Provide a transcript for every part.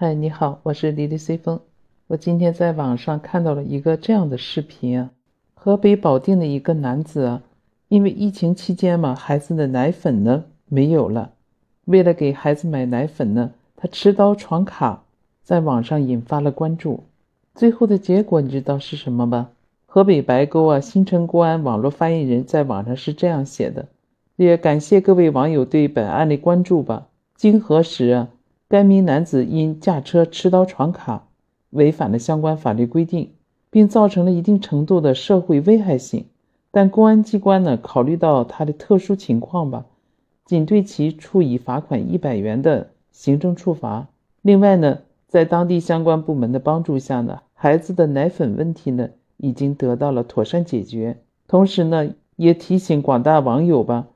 嗨，你好，我是李丽随风。我今天在网上看到了一个这样的视频啊，河北保定的一个男子啊，因为疫情期间嘛，孩子的奶粉呢没有了，为了给孩子买奶粉呢，他持刀闯卡，在网上引发了关注。最后的结果你知道是什么吧？河北白沟啊，新城公安网络发言人在网上是这样写的，也感谢各位网友对本案的关注吧。经核实啊。该名男子因驾车持刀闯卡，违反了相关法律规定，并造成了一定程度的社会危害性。但公安机关呢，考虑到他的特殊情况吧，仅对其处以罚款一百元的行政处罚。另外呢，在当地相关部门的帮助下呢，孩子的奶粉问题呢，已经得到了妥善解决。同时呢，也提醒广大网友吧，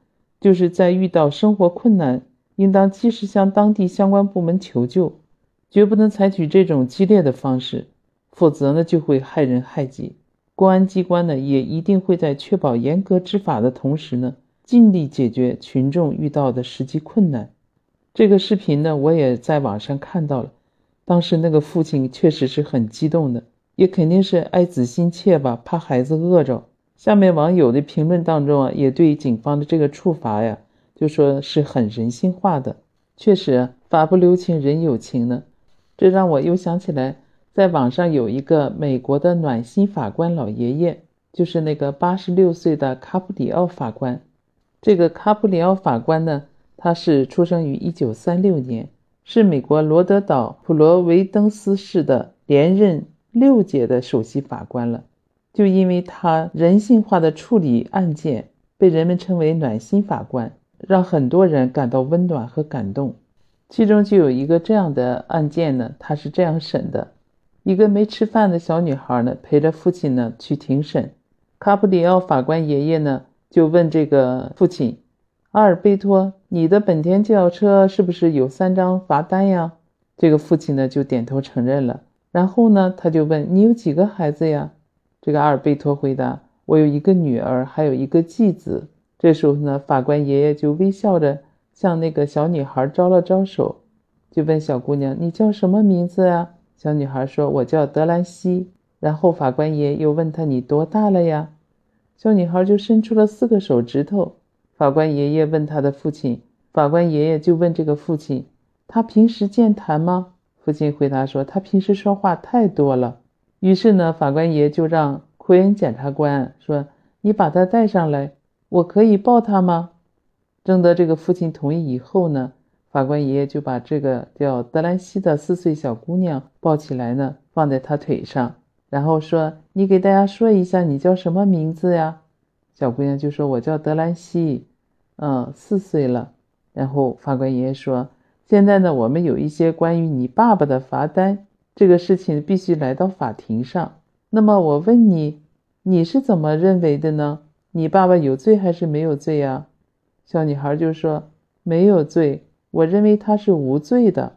就是在遇到生活困难。应当及时向当地相关部门求救，绝不能采取这种激烈的方式，否则呢就会害人害己。公安机关呢也一定会在确保严格执法的同时呢，尽力解决群众遇到的实际困难。这个视频呢我也在网上看到了，当时那个父亲确实是很激动的，也肯定是爱子心切吧，怕孩子饿着。下面网友的评论当中啊，也对警方的这个处罚呀。就说是很人性化的，确实法不留情，人有情呢。这让我又想起来，在网上有一个美国的暖心法官老爷爷，就是那个八十六岁的卡普里奥法官。这个卡普里奥法官呢，他是出生于一九三六年，是美国罗德岛普罗维登斯市的连任六届的首席法官了。就因为他人性化的处理案件，被人们称为暖心法官。让很多人感到温暖和感动，其中就有一个这样的案件呢，他是这样审的：一个没吃饭的小女孩呢，陪着父亲呢去庭审。卡普里奥法官爷爷呢就问这个父亲阿尔贝托：“你的本田轿车是不是有三张罚单呀？”这个父亲呢就点头承认了。然后呢，他就问：“你有几个孩子呀？”这个阿尔贝托回答：“我有一个女儿，还有一个继子。”这时候呢，法官爷爷就微笑着向那个小女孩招了招手，就问小姑娘：“你叫什么名字啊？”小女孩说：“我叫德兰西。”然后法官爷又问她：“你多大了呀？”小女孩就伸出了四个手指头。法官爷爷问他的父亲，法官爷爷就问这个父亲：“他平时健谈吗？”父亲回答说：“他平时说话太多了。”于是呢，法官爷就让奎恩检察官说：“你把他带上来。”我可以抱他吗？征得这个父亲同意以后呢，法官爷爷就把这个叫德兰西的四岁小姑娘抱起来呢，放在他腿上，然后说：“你给大家说一下，你叫什么名字呀？”小姑娘就说：“我叫德兰西，嗯，四岁了。”然后法官爷爷说：“现在呢，我们有一些关于你爸爸的罚单，这个事情必须来到法庭上。那么我问你，你是怎么认为的呢？”你爸爸有罪还是没有罪呀？小女孩就说没有罪，我认为他是无罪的。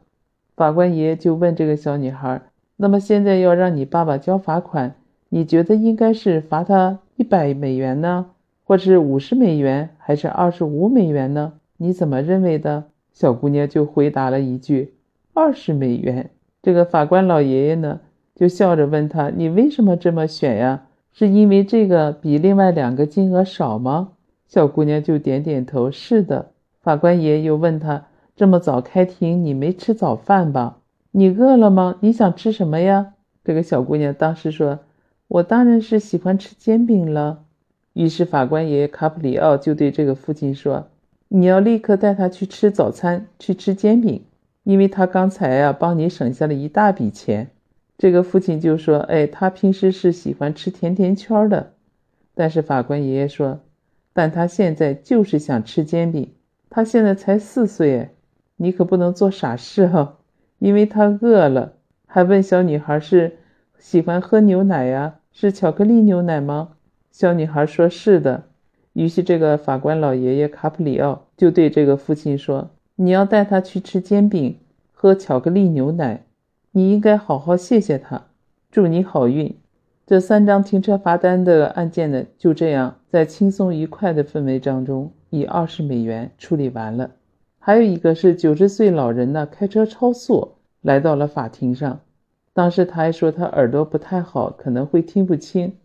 法官爷爷就问这个小女孩：“那么现在要让你爸爸交罚款，你觉得应该是罚他一百美元呢，或是五十美元，还是二十五美元呢？你怎么认为的？”小姑娘就回答了一句：“二十美元。”这个法官老爷爷呢，就笑着问他：“你为什么这么选呀？”是因为这个比另外两个金额少吗？小姑娘就点点头。是的。法官爷又问她：“这么早开庭，你没吃早饭吧？你饿了吗？你想吃什么呀？”这个小姑娘当时说：“我当然是喜欢吃煎饼了。”于是法官爷卡普里奥就对这个父亲说：“你要立刻带他去吃早餐，去吃煎饼，因为他刚才呀帮你省下了一大笔钱。”这个父亲就说：“哎，他平时是喜欢吃甜甜圈的，但是法官爷爷说，但他现在就是想吃煎饼。他现在才四岁，你可不能做傻事哈，因为他饿了。”还问小女孩是喜欢喝牛奶呀？是巧克力牛奶吗？小女孩说是的。于是这个法官老爷爷卡普里奥就对这个父亲说：“你要带他去吃煎饼，喝巧克力牛奶。”你应该好好谢谢他，祝你好运。这三张停车罚单的案件呢，就这样在轻松愉快的氛围当中，以二十美元处理完了。还有一个是九十岁老人呢开车超速，来到了法庭上。当时他还说他耳朵不太好，可能会听不清。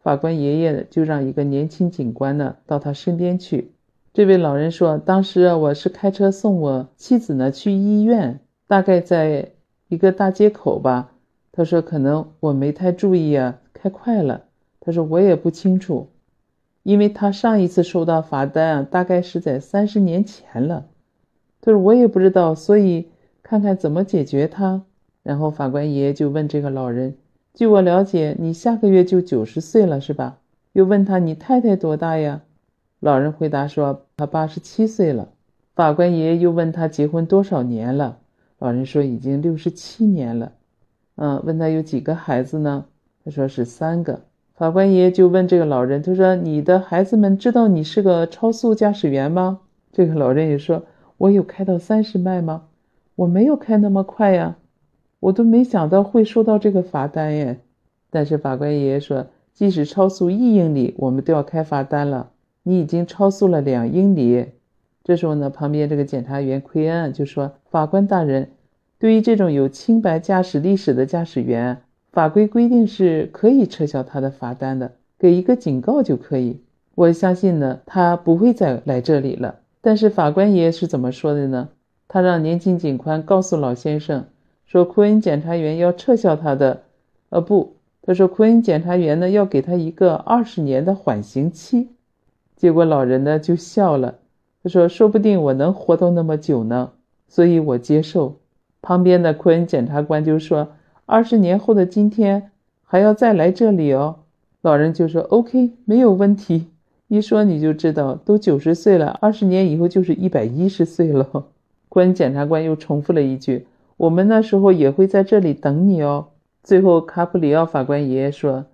法官爷爷呢就让一个年轻警官呢到他身边去。这位老人说：“当时我是开车送我妻子呢去医院，大概在一个大街口吧。”他说：“可能我没太注意啊，开快了。”他说：“我也不清楚，因为他上一次收到罚单啊，大概是在三十年前了。”他说：“我也不知道，所以看看怎么解决他。”然后法官爷爷就问这个老人：“据我了解，你下个月就九十岁了，是吧？”又问他：“你太太多大呀？”老人回答说：“他八十七岁了。”法官爷爷又问他结婚多少年了？老人说：“已经六十七年了。”嗯，问他有几个孩子呢？他说是三个。法官爷爷就问这个老人：“他说你的孩子们知道你是个超速驾驶员吗？”这个老人也说：“我有开到三十迈吗？我没有开那么快呀。”我都没想到会收到这个罚单耶，但是法官爷爷说，即使超速一英里，我们都要开罚单了。你已经超速了两英里。这时候呢，旁边这个检察员奎恩就说：“法官大人，对于这种有清白驾驶历史的驾驶员，法规规定是可以撤销他的罚单的，给一个警告就可以。我相信呢，他不会再来这里了。”但是法官爷是怎么说的呢？他让年轻警官告诉老先生。说库恩检察员要撤销他的，呃不，他说库恩检察员呢要给他一个二十年的缓刑期。结果老人呢就笑了，他说说不定我能活到那么久呢，所以我接受。旁边的库恩检察官就说二十年后的今天还要再来这里哦。老人就说 OK 没有问题，一说你就知道都九十岁了，二十年以后就是一百一十岁了。库恩检察官又重复了一句。我们那时候也会在这里等你哦。最后，卡普里奥法官爷爷说，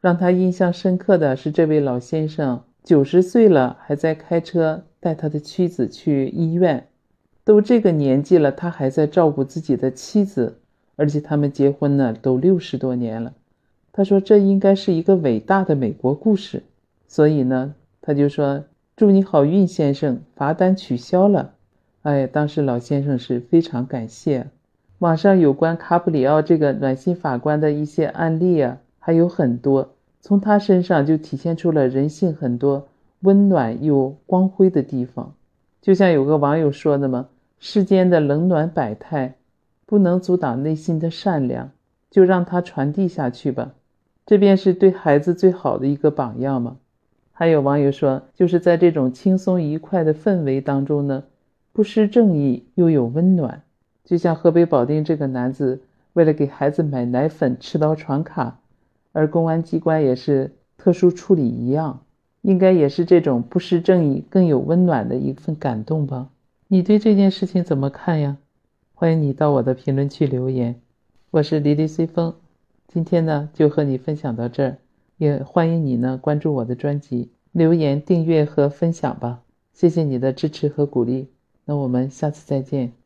让他印象深刻的是这位老先生九十岁了还在开车带他的妻子去医院，都这个年纪了，他还在照顾自己的妻子，而且他们结婚呢都六十多年了。他说这应该是一个伟大的美国故事，所以呢，他就说祝你好运，先生，罚单取消了。哎，当时老先生是非常感谢。网上有关卡普里奥这个暖心法官的一些案例啊，还有很多。从他身上就体现出了人性很多温暖又光辉的地方。就像有个网友说的嘛：“世间的冷暖百态，不能阻挡内心的善良，就让它传递下去吧。”这便是对孩子最好的一个榜样嘛。还有网友说：“就是在这种轻松愉快的氛围当中呢，不失正义又有温暖。”就像河北保定这个男子为了给孩子买奶粉持刀闯卡，而公安机关也是特殊处理一样，应该也是这种不失正义更有温暖的一份感动吧？你对这件事情怎么看呀？欢迎你到我的评论区留言。我是离离随风，今天呢就和你分享到这儿，也欢迎你呢关注我的专辑、留言、订阅和分享吧。谢谢你的支持和鼓励，那我们下次再见。